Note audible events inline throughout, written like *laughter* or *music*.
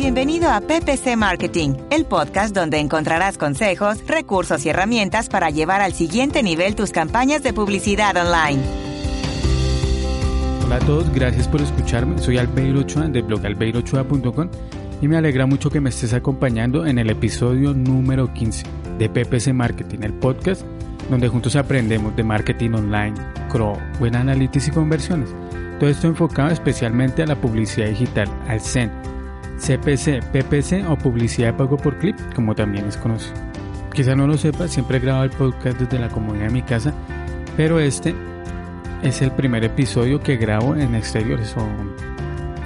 Bienvenido a PPC Marketing, el podcast donde encontrarás consejos, recursos y herramientas para llevar al siguiente nivel tus campañas de publicidad online. Hola a todos, gracias por escucharme. Soy Albeiro Ochoa de blog albeirochoa.com y me alegra mucho que me estés acompañando en el episodio número 15 de PPC Marketing, el podcast donde juntos aprendemos de marketing online, CRO, Web Analytics y conversiones. Todo esto enfocado especialmente a la publicidad digital, al CEN, CPC, PPC o publicidad de pago por clip, como también es conocido. Quizá no lo sepa, siempre he grabado el podcast desde la comunidad de mi casa, pero este es el primer episodio que grabo en exteriores o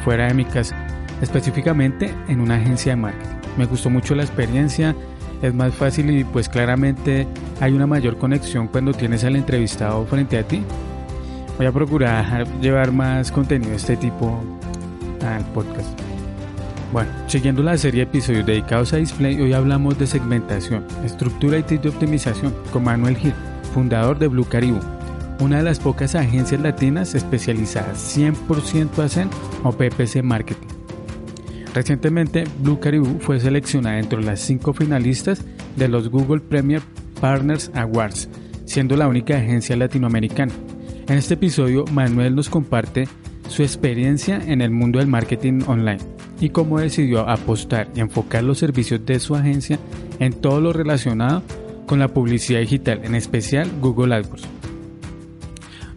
fuera de mi casa, específicamente en una agencia de marketing. Me gustó mucho la experiencia, es más fácil y pues claramente hay una mayor conexión cuando tienes al entrevistado frente a ti. Voy a procurar llevar más contenido de este tipo al podcast. Bueno, siguiendo la serie de episodios dedicados a display, hoy hablamos de segmentación, estructura y tips de optimización con Manuel Gil, fundador de Blue Caribou, una de las pocas agencias latinas especializadas 100% hacen o PPC Marketing. Recientemente, Blue Caribou fue seleccionada entre las cinco finalistas de los Google Premier Partners Awards, siendo la única agencia latinoamericana. En este episodio, Manuel nos comparte su experiencia en el mundo del marketing online y cómo decidió apostar y enfocar los servicios de su agencia en todo lo relacionado con la publicidad digital, en especial Google AdWords.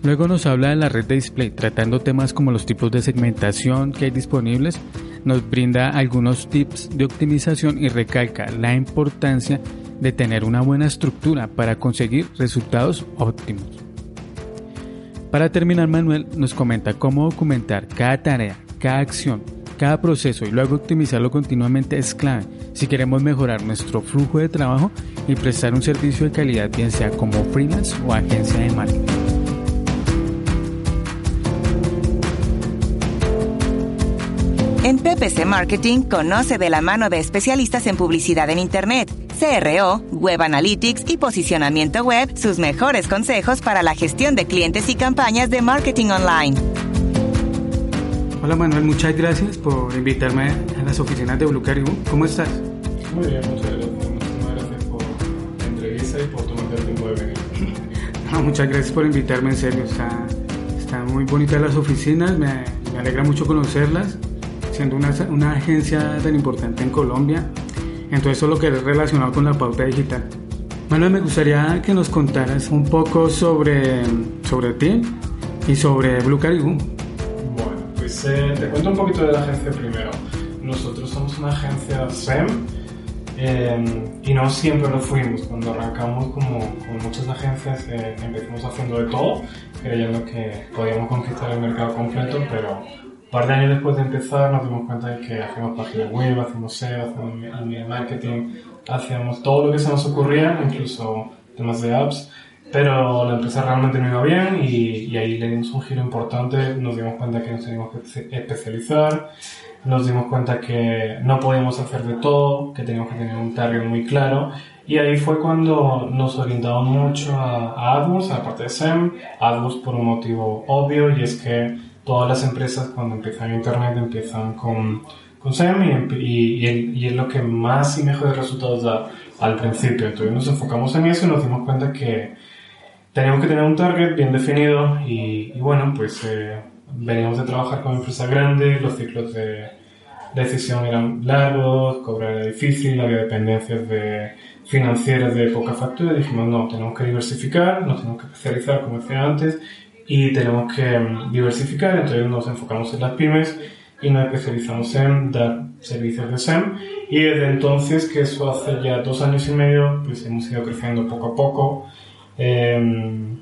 Luego nos habla de la red de display, tratando temas como los tipos de segmentación que hay disponibles, nos brinda algunos tips de optimización y recalca la importancia de tener una buena estructura para conseguir resultados óptimos. Para terminar, Manuel nos comenta cómo documentar cada tarea, cada acción, cada proceso y luego optimizarlo continuamente es clave si queremos mejorar nuestro flujo de trabajo y prestar un servicio de calidad, bien sea como freelance o agencia de marketing. En PPC Marketing conoce de la mano de especialistas en publicidad en Internet, CRO, Web Analytics y posicionamiento web sus mejores consejos para la gestión de clientes y campañas de marketing online. Hola Manuel, muchas gracias por invitarme a las oficinas de Blue Caribou. ¿Cómo estás? Muy bien, muchas gracias. Muchas gracias por la entrevista y por tomarte el tiempo de venir. *laughs* No, muchas gracias por invitarme, en serio. Está, están muy bonitas las oficinas, me, me alegra mucho conocerlas siendo una, una agencia tan importante en Colombia. Entonces, todo lo que es relacionado con la pauta digital. Manuel, me gustaría que nos contaras un poco sobre, sobre ti y sobre Blue Caribou. Te cuento un poquito de la agencia primero. Nosotros somos una agencia SEM eh, y no siempre lo fuimos. Cuando arrancamos, como, como muchas agencias, eh, empezamos haciendo de todo, creyendo que podíamos conquistar el mercado completo, pero un par de años después de empezar nos dimos cuenta de que hacíamos páginas web, hacemos SEO, email marketing, hacíamos todo lo que se nos ocurría, incluso temas de apps, pero la empresa realmente no iba bien y, y ahí le dimos un giro importante, nos dimos cuenta que nos teníamos que especializar, nos dimos cuenta que no podíamos hacer de todo, que teníamos que tener un target muy claro. Y ahí fue cuando nos orientamos mucho a, a AdWords, a la parte de SEM, AdWords por un motivo obvio y es que todas las empresas cuando empiezan Internet empiezan con, con SEM y, y, es lo que más y mejores resultados da al principio. Entonces nos enfocamos en eso y nos dimos cuenta que teníamos que tener un target bien definido y, y bueno, pues eh, veníamos de trabajar con empresas grandes, los ciclos de, decisión eran largos, cobrar era difícil, había dependencias de financieras de poca factura dijimos no, tenemos que diversificar, nos tenemos que especializar como decía antes y tenemos que mm, diversificar, entonces nos enfocamos en las pymes y nos especializamos en dar servicios de SEM y desde entonces, que eso hace ya dos años y medio, pues hemos ido creciendo poco a poco. Eh,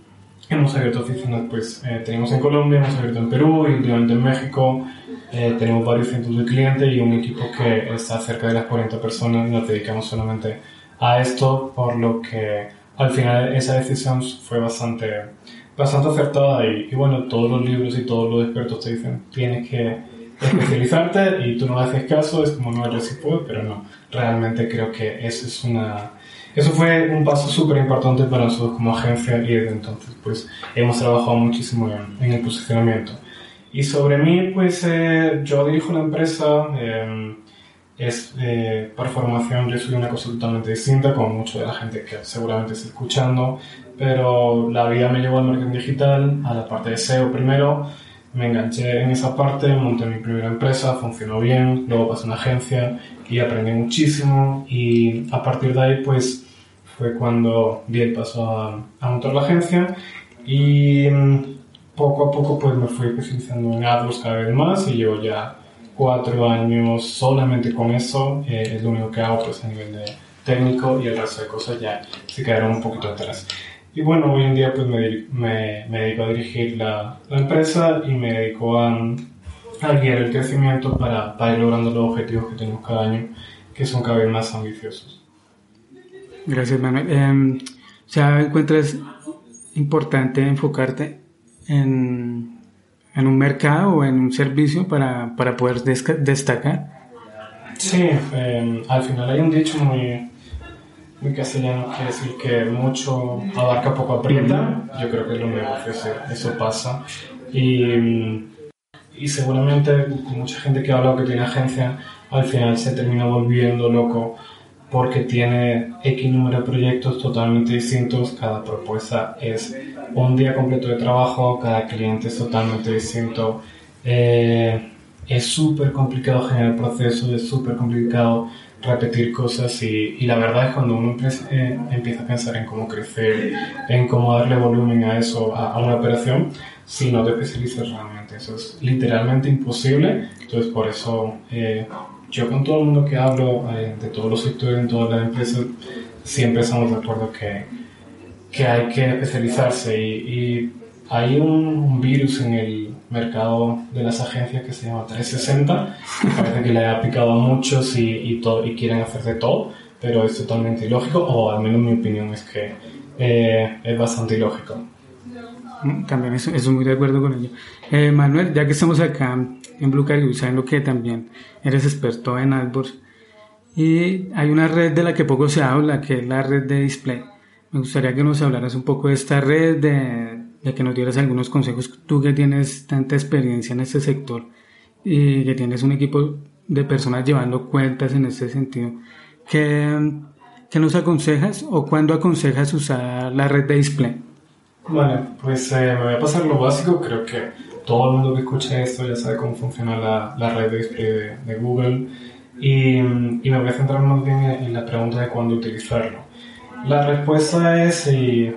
hemos abierto oficinas, pues eh, tenemos en Colombia, hemos abierto en Perú y últimamente en México. Eh, tenemos varios cientos de clientes y un equipo que está cerca de las 40 personas nos dedicamos solamente a esto, por lo que al final esa decisión fue bastante bastante acertada y, y, bueno, todos los libros y todos los expertos te dicen tienes que especializarte y tú no haces caso, es como no, yo sí puedo, pero no, realmente creo que eso es una... Eso fue un paso súper importante para nosotros como agencia y desde entonces pues hemos trabajado muchísimo en, en el posicionamiento. Y sobre mí, pues eh, yo dirijo una empresa eh, es eh, por formación yo soy una cosa totalmente distinta, como mucho de la gente que seguramente está escuchando, pero la vida me llevó al marketing digital, a la parte de SEO primero, me enganché en esa parte, monté mi primera empresa, funcionó bien, luego pasé a una agencia y aprendí muchísimo y a partir de ahí pues fue cuando di el paso a, a montar la agencia y mm, poco a poco pues me fui especializando en AdWords cada vez más y llevo ya cuatro años solamente con eso, eh, es lo único que hago pues a nivel de técnico y el resto de cosas ya se quedaron un poquito atrás. Y bueno, hoy en día pues me, me, me dedico a dirigir la, la, empresa y me dedico a, a guiar el crecimiento para, para, ir logrando los objetivos que tenemos cada año, que son cada vez más ambiciosos. Gracias, Manuel. Eh, o sea, ¿encuentras importante enfocarte en, en, un mercado o en un servicio para, para poder destacar? Sí, eh, al final hay un dicho muy, muy castellano que decir que mucho abarca, poco aprieta. Yo creo que es lo negocios eso pasa. Y, y seguramente mucha gente que habla o que tiene agencia al final se termina volviendo loco porque tiene X número de proyectos totalmente distintos, cada propuesta es un día completo de trabajo, cada cliente es totalmente distinto. Eh, es súper complicado generar procesos, es súper complicado repetir cosas y, y, la verdad es cuando uno eh, empieza a pensar en cómo crecer, en cómo darle volumen a eso, a, a, una operación, si no te especializas realmente, eso es literalmente imposible. Entonces por eso eh, yo con todo el mundo que hablo, eh, de todos los sectores, en todas las empresas, siempre estamos de acuerdo que, que hay que especializarse y, hay un, un, virus en el mercado de las agencias que se llama 360, que parece que le ha picado a muchos y, y, todo, y quieren hacer de todo, pero es totalmente ilógico, o al menos mi opinión es que eh, es bastante ilógico. También estoy muy de acuerdo con ello. Eh, Manuel, ya que estamos acá en Blue Caribou, sabiendo que también eres experto en AdWords, y hay una red de la que poco se habla, que es la red de display. Me gustaría que nos hablaras un poco de esta red, de, de que nos dieras algunos consejos. Tú que tienes tanta experiencia en este sector y que tienes un equipo de personas llevando cuentas en este sentido, ¿qué, qué nos aconsejas o cuándo aconsejas usar la red de display? Vale, pues eh, me voy a pasar lo básico. Creo que todo el mundo que escucha esto ya sabe cómo funciona la, la red de display de, de Google. Y, y, me voy a centrar más bien en la pregunta de cuándo utilizarlo. La respuesta es, y,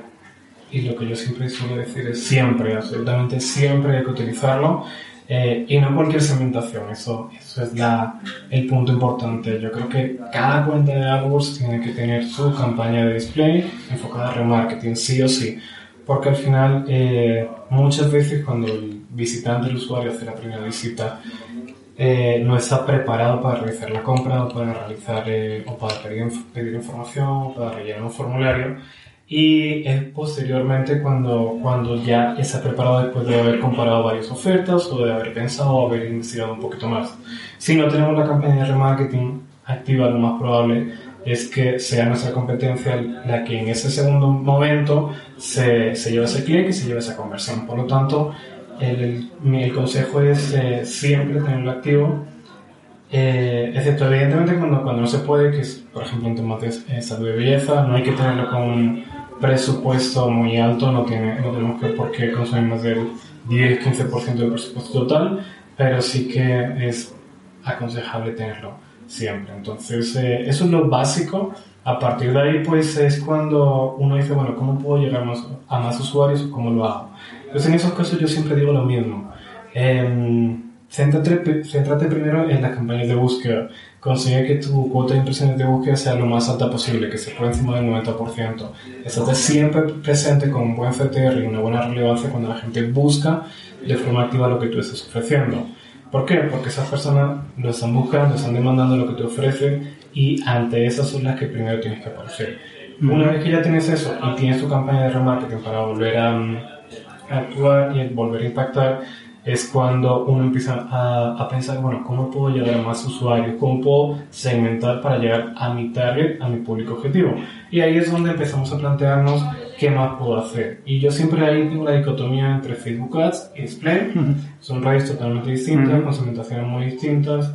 y, lo que yo siempre suelo decir es siempre, absolutamente siempre hay que utilizarlo. Eh, y no cualquier segmentación, eso, eso es la, el punto importante. Yo creo que cada cuenta de AdWords tiene que tener su campaña de display enfocada a remarketing, sí o sí porque al final eh, muchas veces cuando el visitante, el usuario hace la primera visita, eh, no está preparado para realizar la compra o para realizar eh, o para pedir, pedir, información o para rellenar un formulario y es posteriormente cuando, cuando ya está preparado después de haber comparado varias ofertas o de haber pensado o haber investigado un poquito más. Si no tenemos la campaña de remarketing activa, lo más probable es que sea nuestra competencia la que en ese segundo momento se, se lleve ese clic y se lleve esa conversión. Por lo tanto, el, el consejo es eh, siempre tenerlo activo, eh, excepto evidentemente cuando, cuando no se puede, que es por ejemplo en temas de eh, salud y belleza, no hay que tenerlo con un presupuesto muy alto, no, tiene, no tenemos que por qué consumir más del 10-15% del presupuesto total, pero sí que es aconsejable tenerlo siempre. Entonces, eh, eso es lo básico. A partir de ahí, pues es cuando uno dice, bueno, ¿cómo puedo llegar más, a más usuarios cómo lo hago? Entonces, en esos casos yo siempre digo lo mismo. Eh, céntrate, céntrate, primero en las campañas de búsqueda. Consigue que tu cuota de impresiones de búsqueda sea lo más alta posible, que se por encima del 90%. Estate siempre presente con un buen CTR y una buena relevancia cuando la gente busca de forma activa lo que tú estás ofreciendo. ¿Por qué? Porque esas personas lo están buscando, están demandando lo que te ofrecen y ante esas son las que primero tienes que aparecer. Una vez que ya tienes eso y tienes tu campaña de remarketing para volver a, a actuar y volver a impactar, es cuando uno empieza a, a, pensar, bueno, ¿cómo puedo llegar a más usuarios? ¿Cómo puedo segmentar para llegar a mi target, a mi público objetivo? Y ahí es donde empezamos a plantearnos qué más puedo hacer. Y yo siempre ahí tengo la dicotomía entre Facebook Ads y Display. Son redes totalmente distintas, con segmentaciones muy distintas.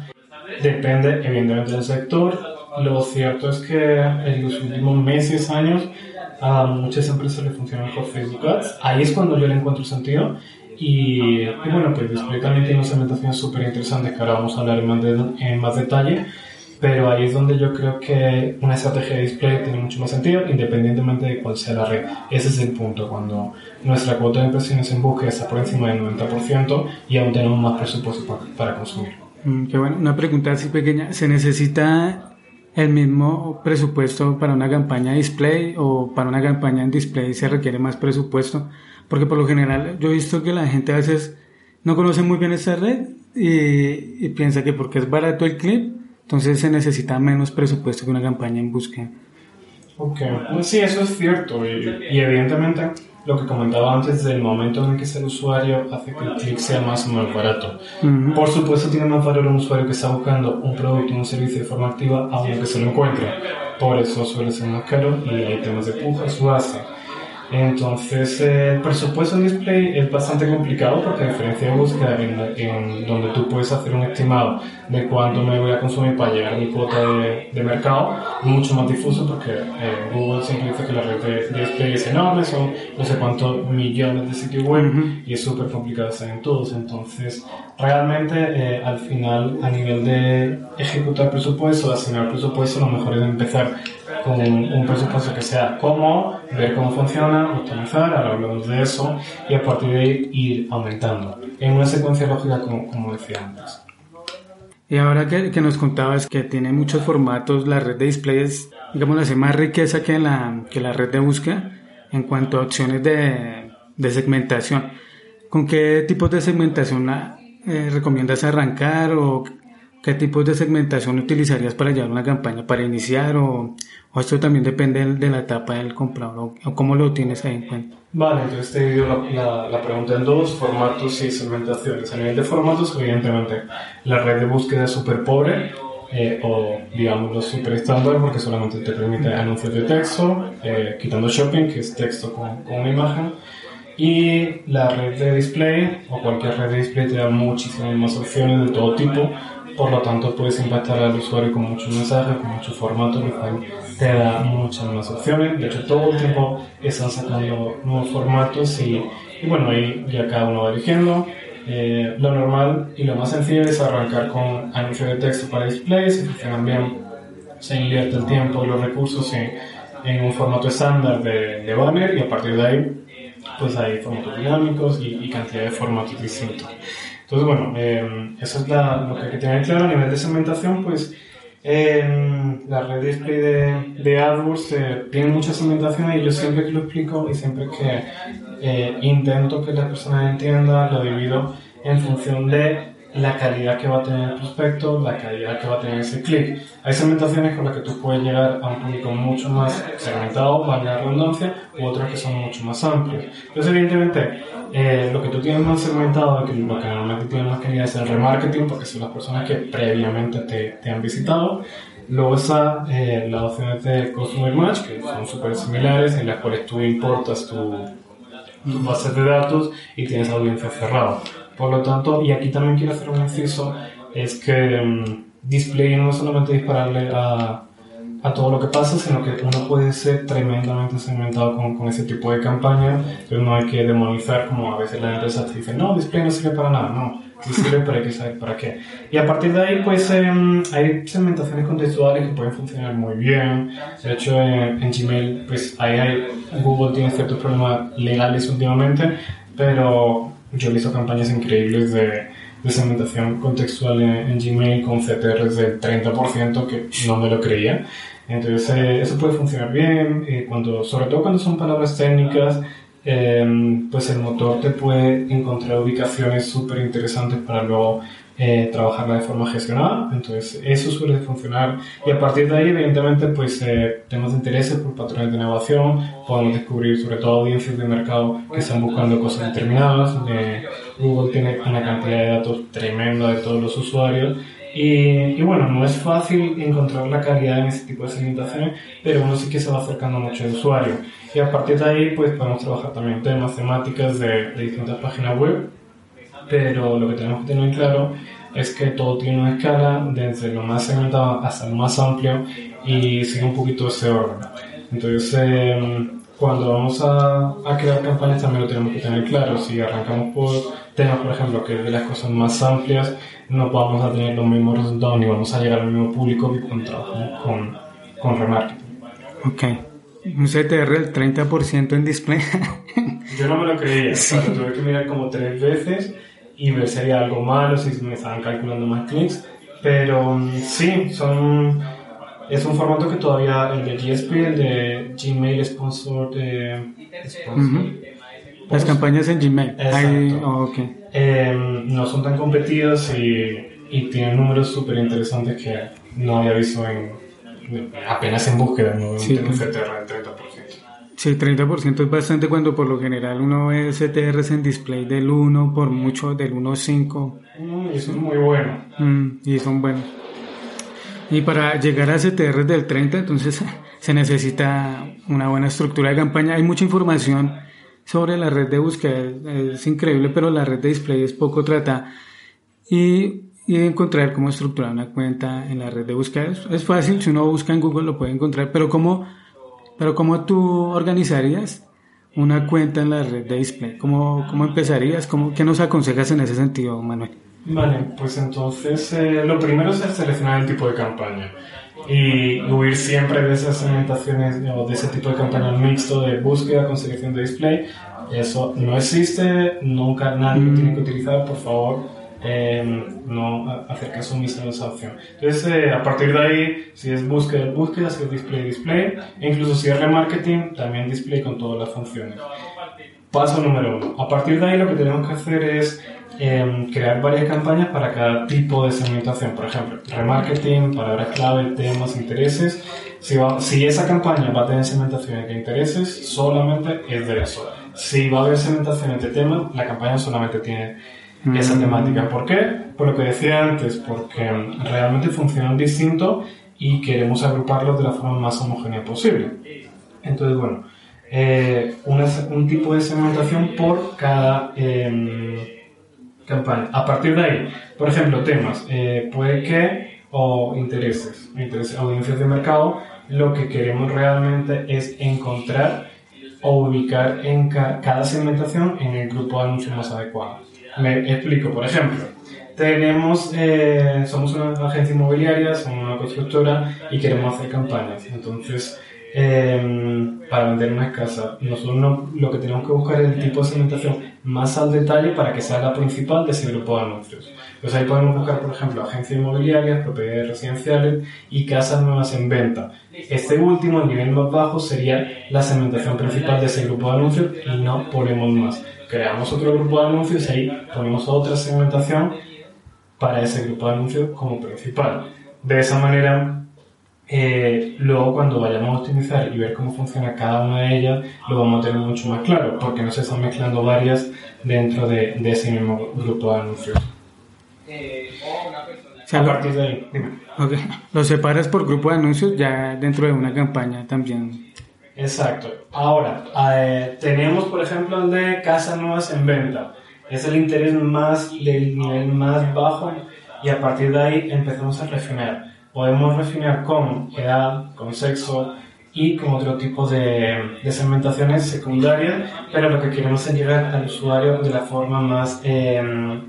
depende evidentemente del sector. Lo cierto es que en los últimos meses, años, a muchas empresas le funcionan mejor Facebook Ads. Ahí es cuando yo le encuentro sentido. Y, bueno, pues Display también tiene una segmentación súper interesante que ahora vamos a hablar en más, en más detalle pero ahí es donde yo creo que una estrategia de display tiene mucho más sentido, independientemente de cuál sea la red. Ese es el punto, cuando nuestra cuota de impresiones en búsqueda está por encima del 90% y aún tenemos más presupuesto para, consumir. Mm, qué bueno, una pregunta así pequeña, ¿se necesita el mismo presupuesto para una campaña display o para una campaña en display se requiere más presupuesto? Porque por lo general yo he visto que la gente a veces no conoce muy bien esta red y, y piensa que porque es barato el clip, entonces se necesita menos presupuesto que una campaña en búsqueda. Ok, pues sí, eso es cierto. Y, evidentemente lo que comentaba antes del momento en el que es el usuario hace que el clic sea más o menos barato. Por supuesto tiene más valor un usuario que está buscando un producto o un servicio de forma activa aunque se lo encuentre. Por eso suele ser más caro y hay temas de pujas o hace. Entonces, el presupuesto en display es bastante complicado porque a diferencia de búsqueda, en, donde tú puedes hacer un estimado de cuánto me voy a consumir para llegar a mi cuota de, de mercado, mucho más difuso porque eh, Google siempre dice que la red de, display es enorme, son no sé cuántos millones de sitios web y es súper complicado hacer en todos. Entonces, realmente, eh, al final, a nivel de ejecutar presupuesto, de asignar presupuesto, lo mejor es empezar con un presupuesto que sea cómodo, ver cómo funciona, optimizar, hablamos de eso, y a partir de ahí ir aumentando, en una secuencia lógica como, como decía antes. Y ahora que, que, nos contabas que tiene muchos formatos, la red de displays, digamos, hace más riqueza que la, que la red de búsqueda en cuanto a opciones de, de segmentación. ¿Con qué tipos de segmentación eh, recomiendas arrancar o ¿Qué tipos de segmentación utilizarías para llevar una campaña? ¿Para iniciar o, o esto también depende de la etapa del comprador o cómo lo tienes ahí en cuenta? Vale, entonces te divido la, la, pregunta en dos, formatos y segmentaciones. A nivel de formatos, evidentemente, la red de búsqueda es súper pobre eh, o digámoslo súper estándar porque solamente te permite anuncios de texto, eh, quitando shopping, que es texto con, con una imagen. Y la red de display o cualquier red de display te da muchísimas más opciones de todo tipo por lo tanto, puedes impactar al usuario con muchos mensajes, con muchos formatos, cual te da muchas más opciones. De hecho, todo el tiempo están sacando nuevos formatos y, bueno, ahí ya cada uno va eligiendo. Eh, lo normal y lo más sencillo es arrancar con anuncios de texto para displays, si funcionan se invierte el tiempo y los recursos en, un formato estándar de, de, banner y a partir de ahí pues hay formatos dinámicos y, y cantidad de formatos distintos. Entonces, bueno, eh, eso es lo que hay que tener claro. A nivel de segmentación, pues eh, la red display de, de AdWords eh, tiene mucha segmentación y yo siempre que lo explico y siempre que eh, intento que las personas entiendan, lo divido en función de la calidad que va a tener el prospecto, la calidad que va a tener ese clic. Hay segmentaciones con las que tú puedes llegar a un público mucho más segmentado, valga la redundancia, u otras que son mucho más amplios. Entonces, evidentemente, eh, lo que tú tienes más segmentado, lo que normalmente tienes más calidad es el remarketing, porque son las personas que previamente te, te han visitado. Luego está eh, las opciones de Customer Match, que son súper similares, en las cuales tú importas tu, tu base de datos y tienes audiencia cerrada. Por lo tanto, y aquí también quiero hacer un inciso, es que um, display no solamente dispararle a, a, todo lo que pasa, sino que uno puede ser tremendamente segmentado con, con ese tipo de campaña, pero no hay que demonizar como a veces la empresa te dice, no, display no sirve para nada, no, sirve para hay que saber para qué. Y a partir de ahí, pues um, hay segmentaciones contextuales que pueden funcionar muy bien. De hecho, en Gmail, pues ahí hay, Google tiene ciertos problemas legales últimamente, pero visto campañas increíbles de, de segmentación contextual en, Gmail con CTRs del 30% que no me lo creía. Entonces, eh, eso puede funcionar bien, eh, cuando, sobre todo cuando son palabras técnicas, eh, pues el motor te puede encontrar ubicaciones súper interesantes para luego eh, trabajarla de forma gestionada. Entonces, eso suele funcionar. Y a partir de ahí, evidentemente, pues eh, tenemos intereses por patrones de innovación, podemos descubrir sobre todo audiencias de mercado que están buscando cosas determinadas. Eh, Google tiene una cantidad de datos tremenda de todos los usuarios. Y, y, bueno, no es fácil encontrar la calidad en ese tipo de segmentaciones, pero uno sí que se va acercando mucho al usuario. Y a partir de ahí, pues podemos trabajar también temas, temáticas de, de distintas páginas web pero lo que tenemos que tener claro es que todo tiene una escala desde lo más segmentado hasta lo más amplio y sigue un poquito ese orden. Entonces, em, cuando vamos a, a, crear campañas también lo tenemos que tener claro. Si arrancamos por temas, por ejemplo, que es de las cosas más amplias, no vamos a tener los mismos resultados ni vamos a llegar al mismo público que cuando trabajamos con, con remarketing. Ok. Un CTR del 30% en display. Yo no me lo creía. *laughs* Sí. tuve que mirar como tres veces y ver había algo malo, si me estaban calculando más clics. Pero mm, sí, son es un formato que todavía el de GSP, el de Gmail Sponsor, de, Las campañas en Gmail. Oh, em, no son tan competidas y, y tienen números súper interesantes que no había visto en, apenas en búsqueda, no sí, en CTR del 30%. Sí, 30% es bastante cuando por lo general uno ve CTRs en display del 1 por mucho del 1.5. Mm, eso es muy bueno. Mm, y son buenos. Y para llegar a CTR del 30, entonces *laughs* se necesita una buena estructura de campaña. Hay mucha información sobre la red de búsqueda, es increíble, pero la red de display es poco tratada. Y, y encontrar cómo estructurar una cuenta en la red de búsqueda es, fácil, si uno busca en Google lo puede encontrar, pero ¿cómo, pero cómo tú organizarías una cuenta en la red de display? ¿Cómo, cómo empezarías? ¿Cómo, ¿Qué nos aconsejas en ese sentido, Manuel? Vale, pues entonces eh, lo primero es seleccionar el tipo de campaña y huir siempre de esas segmentaciones o de ese tipo de campaña mixto de búsqueda con selección de display. Eso no existe, nunca nadie lo tiene que utilizar, por favor. Eh, no hacer caso omiso de esa opción. Entonces, eh, a partir de ahí, si es búsqueda, búsqueda, si es display, display, e incluso si es remarketing, también display con todas las funciones. Paso número uno. A partir de ahí, lo que tenemos que hacer es Em, crear varias campañas para cada tipo de segmentación. Por ejemplo, remarketing, palabras clave, temas, intereses. Si, si esa campaña va a tener segmentaciones de intereses, solamente es de eso. Si va a haber segmentaciones de temas, la campaña solamente tiene esa mm. temática. ¿Por qué? Por lo que decía antes, porque realmente funcionan distinto y queremos agruparlos de la forma más homogénea posible. Entonces, bueno, eh, un tipo de segmentación por cada eh, campaña. A partir de ahí, por ejemplo, temas, eh, puede que, o intereses, intereses, audiencias de mercado, lo que queremos realmente es encontrar o ubicar en cada segmentación en el grupo de anuncios más adecuado. Me explico, por ejemplo, tenemos, eh, somos una agencia inmobiliaria, somos una constructora y queremos hacer campañas. Entonces, Em, para vender una casa. Nosotros lo que tenemos que buscar es el tipo de segmentación más al detalle para que sea la principal de ese grupo de anuncios. Entonces ahí podemos buscar, por ejemplo, agencias inmobiliarias, propiedades residenciales y casas nuevas en venta. Este último, el nivel más bajo, sería la segmentación principal de ese grupo de anuncios y no ponemos más. Creamos otro grupo de anuncios y ahí ponemos otra segmentación para ese grupo de anuncios como principal. De esa manera eh, luego cuando vayamos a optimizar y ver cómo funciona cada una de ellas, lo vamos a tener mucho más claro, porque no se están mezclando varias dentro de, ese mismo grupo de anuncios. a partir de ahí, Lo separas por grupo de anuncios ya dentro de una campaña también. Exacto. Ahora, eh, tenemos por ejemplo el de casas nuevas en venta. Es el interés más del nivel más bajo y a partir de ahí empezamos a refinar podemos refinar con edad, con sexo y con otro tipo de, de segmentaciones secundarias, pero lo que queremos es llegar al usuario de la forma más em,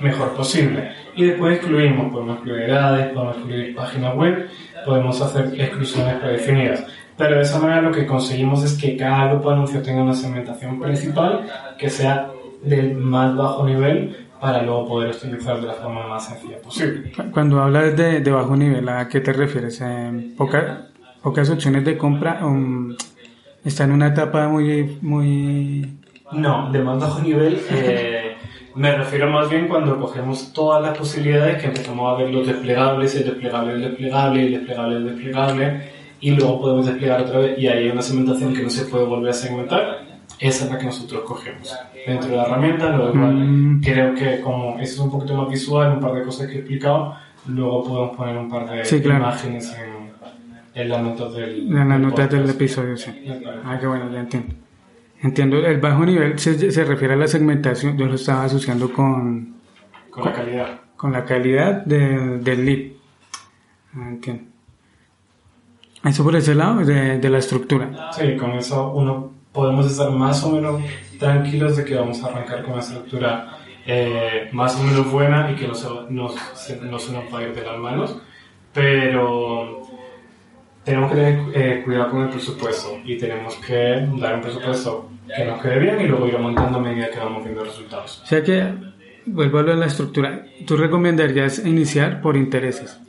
mejor posible. Y después excluimos, podemos excluir edades, podemos excluir páginas web, podemos hacer exclusiones predefinidas. Pero de esa manera lo que conseguimos es que cada grupo de anuncios tenga una segmentación principal que sea del más bajo nivel para luego poder optimizar de la forma más sencilla posible. Cuando hablas de, de bajo nivel, ¿a qué te refieres? Eh, ¿Pocas opciones de compra? Um, ¿Está en una etapa muy, muy...? No, de más bajo nivel eh, *laughs* me refiero más bien cuando cogemos todas las posibilidades que empezamos a ver los desplegables, el desplegable, el desplegable, el desplegable, el desplegable y luego podemos desplegar otra vez y hay una segmentación que no se puede volver a segmentar esa es la que nosotros cogemos dentro de la herramienta, lo cual mm. creo que como eso es un poquito más visual, un par de cosas que he explicado, luego podemos poner un par de imágenes en, en, las notas del, en las notas del episodio, sí. Ah, qué bueno, ya entiendo. Entiendo, el bajo nivel se, se refiere a la segmentación, yo lo estaba asociando con... Con la calidad. con la calidad de, del lead. Ah, entiendo. Eso por ese lado de, de la estructura. Sí, con eso uno podemos estar más o menos tranquilos de que vamos a arrancar con una estructura eh, más o menos buena y que no se, no, no se nos va a ir de las manos, pero tenemos que tener eh, cuidado con el presupuesto y tenemos que dar un presupuesto que nos quede bien y luego ir aumentando a medida que vamos viendo resultados. O sea que, vuelvo a la estructura, ¿tú recomendarías iniciar por intereses?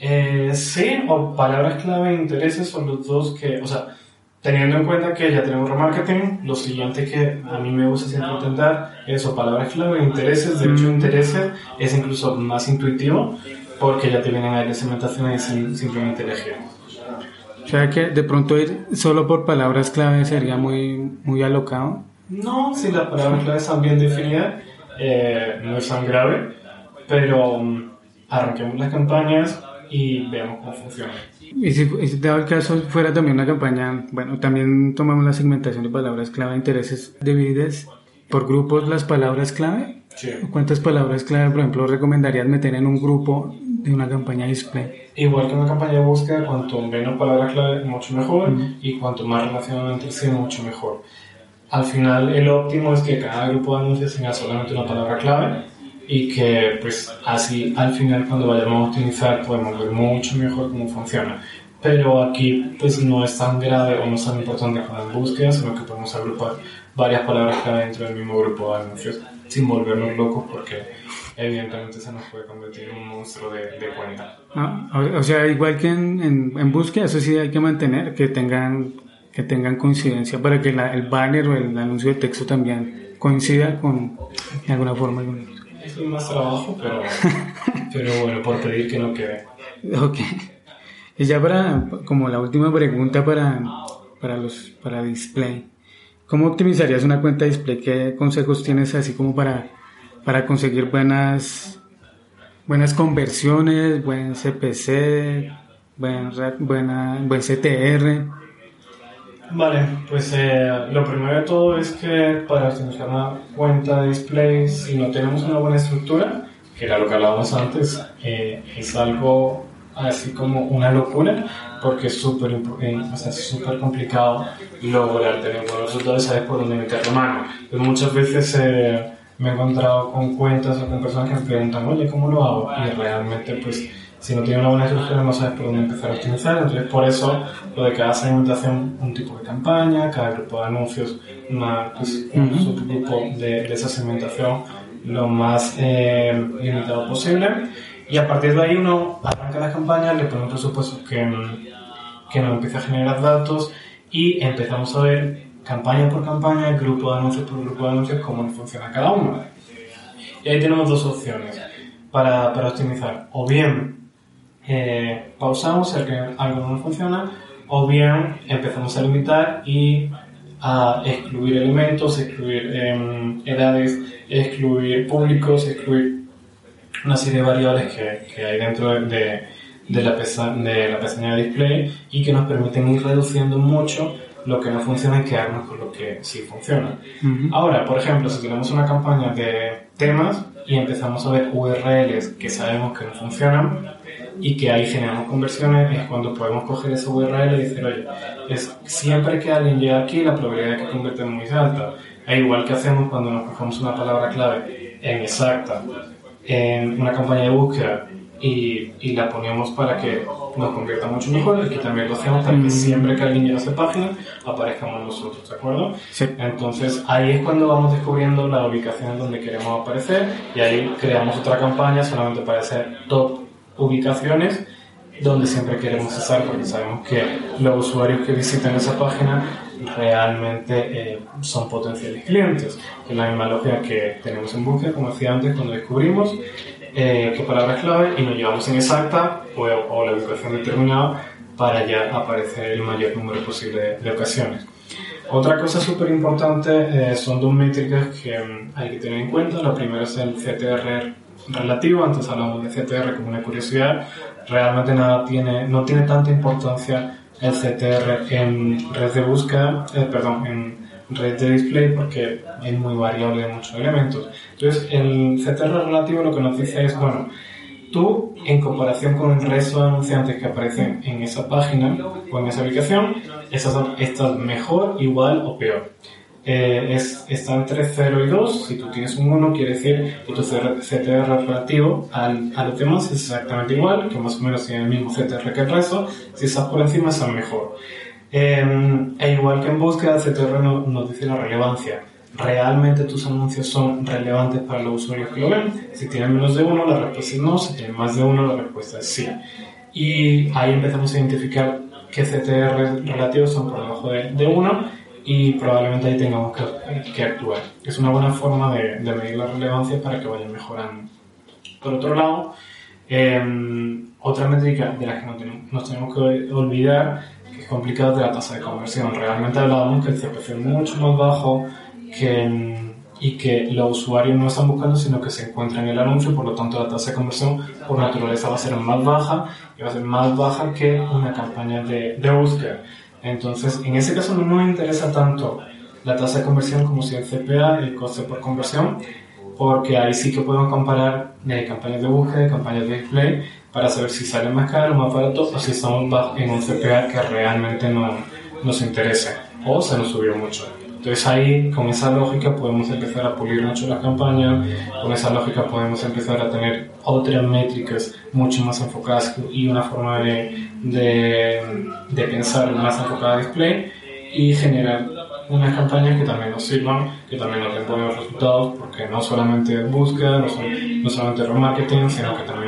Eh, sí, o palabras clave e intereses son los dos que, o sea, teniendo en cuenta que ya tenemos remarketing, lo siguiente que a mí me gusta siempre intentar es o palabras clave e intereses. De hecho, intereses es incluso más intuitivo porque ya te vienen ahí la segmentación y simplemente elegir. O sea que de pronto ir solo por palabras clave sería muy, muy alocado. No, si las palabras clave están bien definidas, eh, no es tan grave, pero um, arranquemos las campañas y veamos cómo funciona. Y si, dado el caso fuera también una campaña, bueno, también tomamos la segmentación de palabras clave, intereses, divides por grupos las palabras clave. Sí. ¿Cuántas palabras clave, por ejemplo, recomendarías meter en un grupo de una campaña display? Igual que una campaña de búsqueda, cuanto menos palabras clave, mucho mejor, y cuanto más relacionado entre sí, mucho mejor. Al final, el óptimo es que cada grupo de anuncios tenga solamente una palabra clave y que pues así al final cuando vayamos a optimizar podemos ver mucho mejor cómo funciona. Pero aquí pues no es tan grave o no es tan importante como en búsqueda, sino que podemos agrupar varias palabras clave dentro del mismo grupo de anuncios sin volvernos locos porque evidentemente se nos puede convertir en un monstruo de, de cuenta. Ah, o sea, igual que en, en, búsqueda, eso sí hay que mantener, que tengan, que tengan coincidencia para que el banner o el anuncio de texto también coincida con, de alguna forma más trabajo, pero, *laughs* pero bueno, por pedir que no quede. Ok. Y ya para, como la última pregunta para, para los, para display. ¿Cómo optimizarías una cuenta display? ¿Qué consejos tienes así como para, para conseguir buenas, buenas conversiones, buen CPC, buen, buena, buen CTR? Vale, pues eh, lo primero de todo es que para optimizar una cuenta de display, si no tenemos una buena estructura, que era lo que hablábamos antes, eh, es algo así como una locura, porque es súper eh, o sea, complicado lograr tener buenos resultados y saber por dónde meter la mano. Muchas veces me he encontrado con cuentas o con personas que me preguntan, oye, ¿cómo lo hago? Y realmente pues si no tiene una buena estructura no sabes por dónde empezar a optimizar, entonces por eso lo de cada segmentación un tipo de campaña, cada grupo de anuncios una, pues, un subgrupo de, de, esa segmentación lo más eh, limitado posible y a partir de ahí uno arranca las campañas, le pone un presupuesto que, que nos empieza a generar datos y empezamos a ver campaña por campaña, grupo de anuncios por grupo de anuncios, cómo funciona cada uno. Y ahí tenemos dos opciones para, para optimizar. O bien eh, pausamos si algo no funciona, o bien empezamos a limitar y a excluir elementos, excluir em, edades, excluir públicos, excluir una serie de variables que, que hay dentro de, de, la pesa, de la pestaña de display y que nos permiten ir reduciendo mucho lo que no funciona y quedarnos con lo que sí funciona. Ahora, por ejemplo, si tenemos una campaña de temas y empezamos a ver URLs que sabemos que no funcionan, y que ahí generamos conversiones es cuando podemos coger ese URL y decir, oye, es, siempre que alguien llega aquí la probabilidad de que convierta es muy alta. E igual que hacemos cuando nos cogemos una palabra clave en exacta en una campaña de búsqueda y, y, la ponemos para que nos convierta mucho mejor, aquí también lo hacemos para que mm. siempre que alguien llegue a esa página aparezcamos nosotros, ¿de acuerdo? Entonces ahí es cuando vamos descubriendo la ubicación donde queremos aparecer y ahí creamos otra campaña solamente para hacer top ubicaciones donde siempre queremos estar porque sabemos que los usuarios que visitan esa página realmente eh, son potenciales clientes. Es la misma lógica que tenemos en búsqueda, como decía antes, cuando descubrimos eh, qué palabra es clave y nos llevamos en exacta o, o la ubicación determinada para ya aparecer el mayor número posible de, ocasiones. Otra cosa súper importante eh, son dos métricas que mm, hay que tener en cuenta. La primera es el CTR relativo, antes hablamos de CTR como una curiosidad, realmente nada tiene, no tiene tanta importancia el CTR en red de búsqueda, eh, perdón, en red de display porque es muy variable de muchos elementos. Entonces, el CTR relativo lo que nos dice es, bueno, tú, en comparación con el resto de anunciantes que aparecen en esa página o en esa aplicación, estás, estás mejor, igual o peor. Eh, es, está entre 0 y 2. Si tú tienes un 1, quiere decir que tu CTR relativo al, a los demás es exactamente igual, que más o menos tiene el mismo CTR que el resto. Si estás por encima, estás mejor. Eh, e igual que en búsqueda, el CTR nos dice la relevancia realmente tus anuncios son relevantes para los usuarios que lo ven. Si tienen menos de uno, la respuesta es no. Si tienen más de uno, la respuesta es sí. Y ahí empezamos a identificar qué CTR relativos son por debajo de, uno y probablemente ahí tengamos que, que, actuar. Es una buena forma de, de, medir la relevancia para que vayan mejorando. Por otro lado, em, otra métrica de la que nos tenemos que olvidar, que es complicada, es la tasa de conversión. Realmente hablábamos que el CPC es mucho más bajo, que, y que los usuarios no están buscando, sino que se encuentran en el anuncio, por lo tanto la tasa de conversión por naturaleza va a ser más baja y va a ser más baja que una campaña de, de búsqueda. Entonces, en ese caso no nos interesa tanto la tasa de conversión como si el CPA, el coste por conversión, porque ahí sí que podemos comparar de campañas de búsqueda campañas de display para saber si sale más caro, más barato o si estamos en un CPA que realmente no, nos interesa o se nos subió mucho. Entonces ahí, con esa lógica, podemos empezar a pulir mucho la campaña, con esa lógica podemos empezar a tener otras métricas mucho más enfocadas y una forma de, de, pensar más enfocada a display y generar unas campañas que también nos sirvan, que también nos den buenos resultados, porque no solamente búsqueda, no, solamente remarketing, sino que también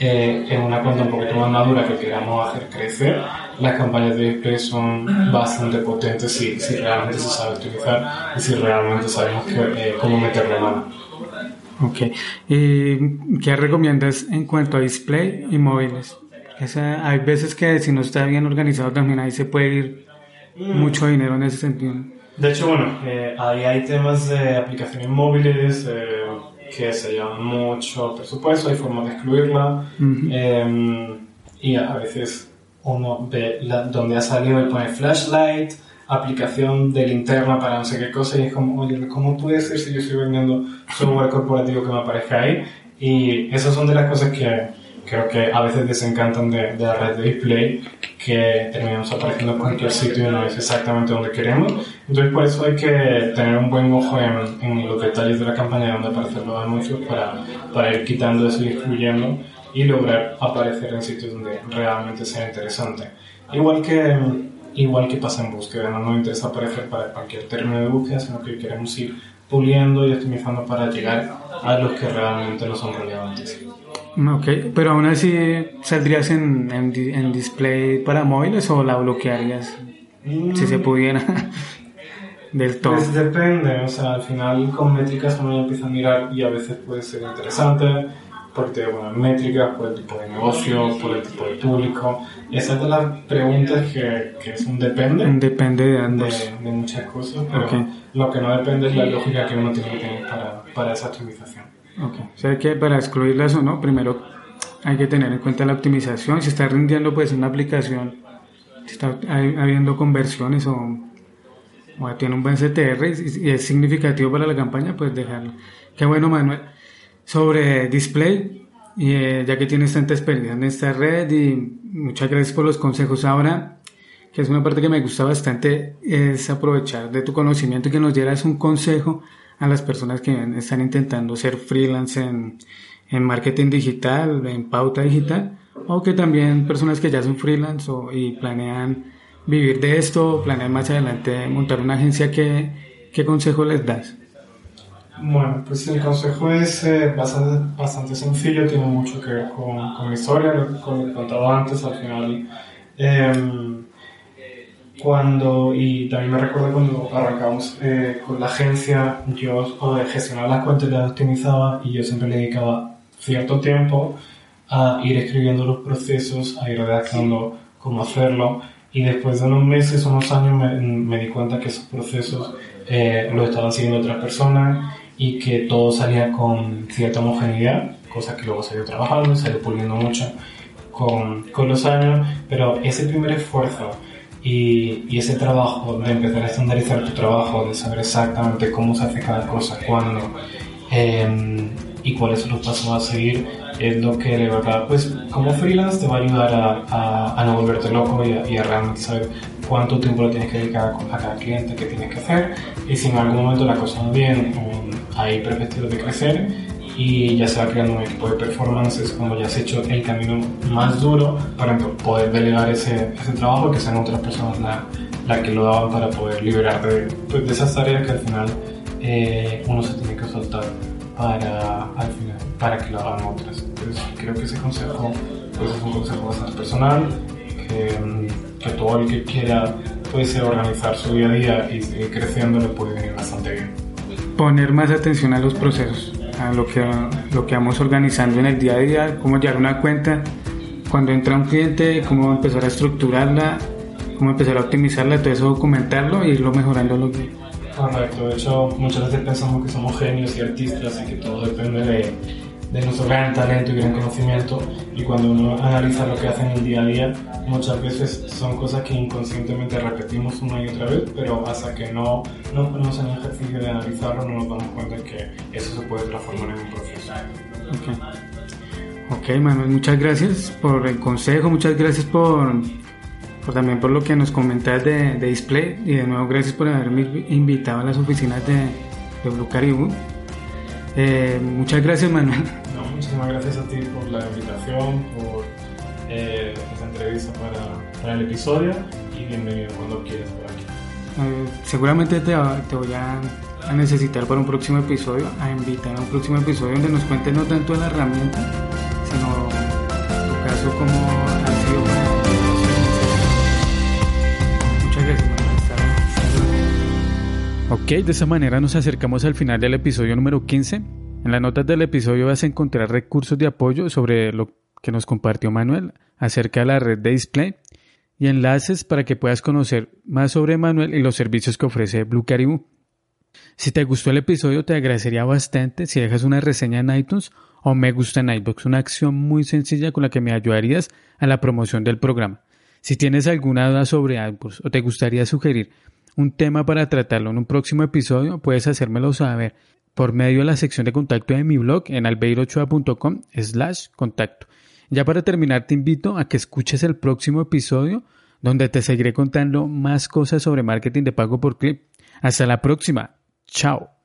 eh, en una cuenta un poquito más madura que queramos hacer crecer, las campañas de display son bastante potentes si, si realmente se sabe utilizar y si realmente sabemos que, eh, cómo meterle mano. Ok. ¿Y qué recomiendas en cuanto a display y móviles? hay veces que si no está bien organizado también ahí se puede ir mucho dinero en ese sentido. De hecho, bueno, eh, ahí hay temas de aplicaciones móviles eh, que se llevan mucho presupuesto, hay formas de excluirla em, y a veces uno ve la, donde ha salido y pone flashlight, aplicación de linterna para no sé qué cosa y es como, oye, ¿cómo puede ser si yo estoy vendiendo software corporativo que me aparezca ahí? Y esas son de las cosas que creo que a veces desencantan de, de la red de display, que terminamos apareciendo en cualquier sitio y no es exactamente donde queremos. Entonces por eso hay que tener un buen ojo en, en los detalles de la campaña donde aparecen los anuncios para, para ir quitando eso y excluyendo y lograr aparecer en sitios donde realmente sea interesante. Igual que, igual que pasa en búsqueda, no nos interesa aparecer para cualquier término de búsqueda, sino que queremos ir puliendo y optimizando para llegar a los que realmente no son relevantes. Ok, pero aún así saldrías en, en, display para móviles o la bloquearías si se pudiera *laughs* del todo. Pues depende, o sea, al final con métricas uno empieza a mirar y a veces puede ser interesante porque bueno, métricas, por el tipo de negocio, por el tipo de público. Esa es de las preguntas que, que es un depende. Depende de ambos. De, muchas cosas, pero lo que no depende es la lógica que uno tiene que tener para, para esa optimización. Ok, o sea que para excluirlas o no, primero hay que tener en cuenta la optimización. Si está rindiendo pues una aplicación, si está habiendo conversiones o, o tiene un buen CTR y es significativo para la campaña, pues dejarlo. Qué bueno, Manuel sobre display, y, eh, ya que tienes tanta experiencia en esta red y muchas gracias por los consejos. Ahora, que es una parte que me gusta bastante, es aprovechar de tu conocimiento y que nos dieras un consejo a las personas que están intentando ser freelance en, en marketing digital, en pauta digital, o que también personas que ya son freelance o, y planean vivir de esto, planean más adelante montar una agencia, ¿qué, qué consejo les das? Bueno, pues el consejo es eh, bastante, bastante, sencillo, tiene mucho que ver con, con mi historia, con lo que contaba antes, al final. Em, cuando, y también me recuerdo cuando arrancamos eh, con la agencia, yo gestionaba las cuentas, las optimizaba y yo siempre le dedicaba cierto tiempo a ir escribiendo los procesos, a ir redactando cómo hacerlo. Y después de unos meses, unos años, me, me di cuenta que esos procesos eh, los estaban siguiendo otras personas y que todo salía con cierta homogeneidad, cosa que luego ido trabajando, se ido puliendo mucho con, con los años, pero ese primer esfuerzo Y, y, ese trabajo de empezar a estandarizar tu trabajo, de saber exactamente cómo se hace cada cosa, cuándo eh, y cuáles son los pasos a seguir, es lo que de verdad, pues como freelance te va a ayudar a, a, no volverte loco y a, y a, realmente saber cuánto tiempo le tienes que dedicar a, cada cliente, qué tienes que hacer. Y si en algún momento la cosa va bien, hay perspectivas de crecer y ya se va creando un equipo de performances cuando ya has hecho el camino más duro para poder delegar ese, ese trabajo que sean otras personas las la que lo daban para poder liberar de, pues, de esas tareas que al final eh, uno se tiene que soltar para, al final, para que lo hagan otras. Entonces creo que ese consejo pues, es un consejo bastante personal, que, que todo el que quiera puede organizar su día a día y seguir creciendo le puede venir bastante bien. Poner más atención a los procesos a lo que, lo que vamos organizando en el día a día, cómo llevar una cuenta, cuando entra un cliente, cómo empezar a estructurarla, cómo empezar a optimizarla, todo eso documentarlo y irlo mejorando lo que... Correcto, de hecho muchas veces pensamos que somos genios y artistas y que todo depende de, de nuestro gran talento y gran conocimiento y cuando uno analiza lo que hacen en el día a día muchas veces son cosas que inconscientemente repetimos una y otra vez pero hasta que no nos ponemos en el ejercicio de analizarlo no nos damos cuenta que eso se puede transformar en un proceso Ok, ok Manuel, muchas gracias por el consejo, muchas gracias por, por también por lo que nos comentas de, de, Display y de nuevo gracias por haberme invitado a las oficinas de, de Blue Caribou. Eh, muchas gracias, Manuel. *laughs* No, muchísimas gracias a ti por la invitación, por eh, esta entrevista para, para, el episodio y bienvenido cuando quieras por aquí. Eh, seguramente te, te voy a, a, necesitar para un próximo episodio, a invitar a un próximo episodio donde nos cuentes no tanto la herramienta, sino tu caso como Ok, de esa manera nos acercamos al final del episodio número 15. En las notas del episodio vas a encontrar recursos de apoyo sobre lo que nos compartió Manuel acerca de la red de display y enlaces para que puedas conocer más sobre Manuel y los servicios que ofrece Blue Caribou. Si te gustó el episodio, te agradecería bastante si dejas una reseña en iTunes o me gusta en iBox, una acción muy sencilla con la que me ayudarías a la promoción del programa. Si tienes alguna duda sobre iBox o te gustaría sugerir un tema para tratarlo en un próximo episodio, puedes hacérmelo saber por medio de la sección de contacto de mi blog en albeirochoa.com slash contacto. Ya para terminar te invito a que escuches el próximo episodio donde te seguiré contando más cosas sobre marketing de pago por clip. Hasta la próxima. Chao.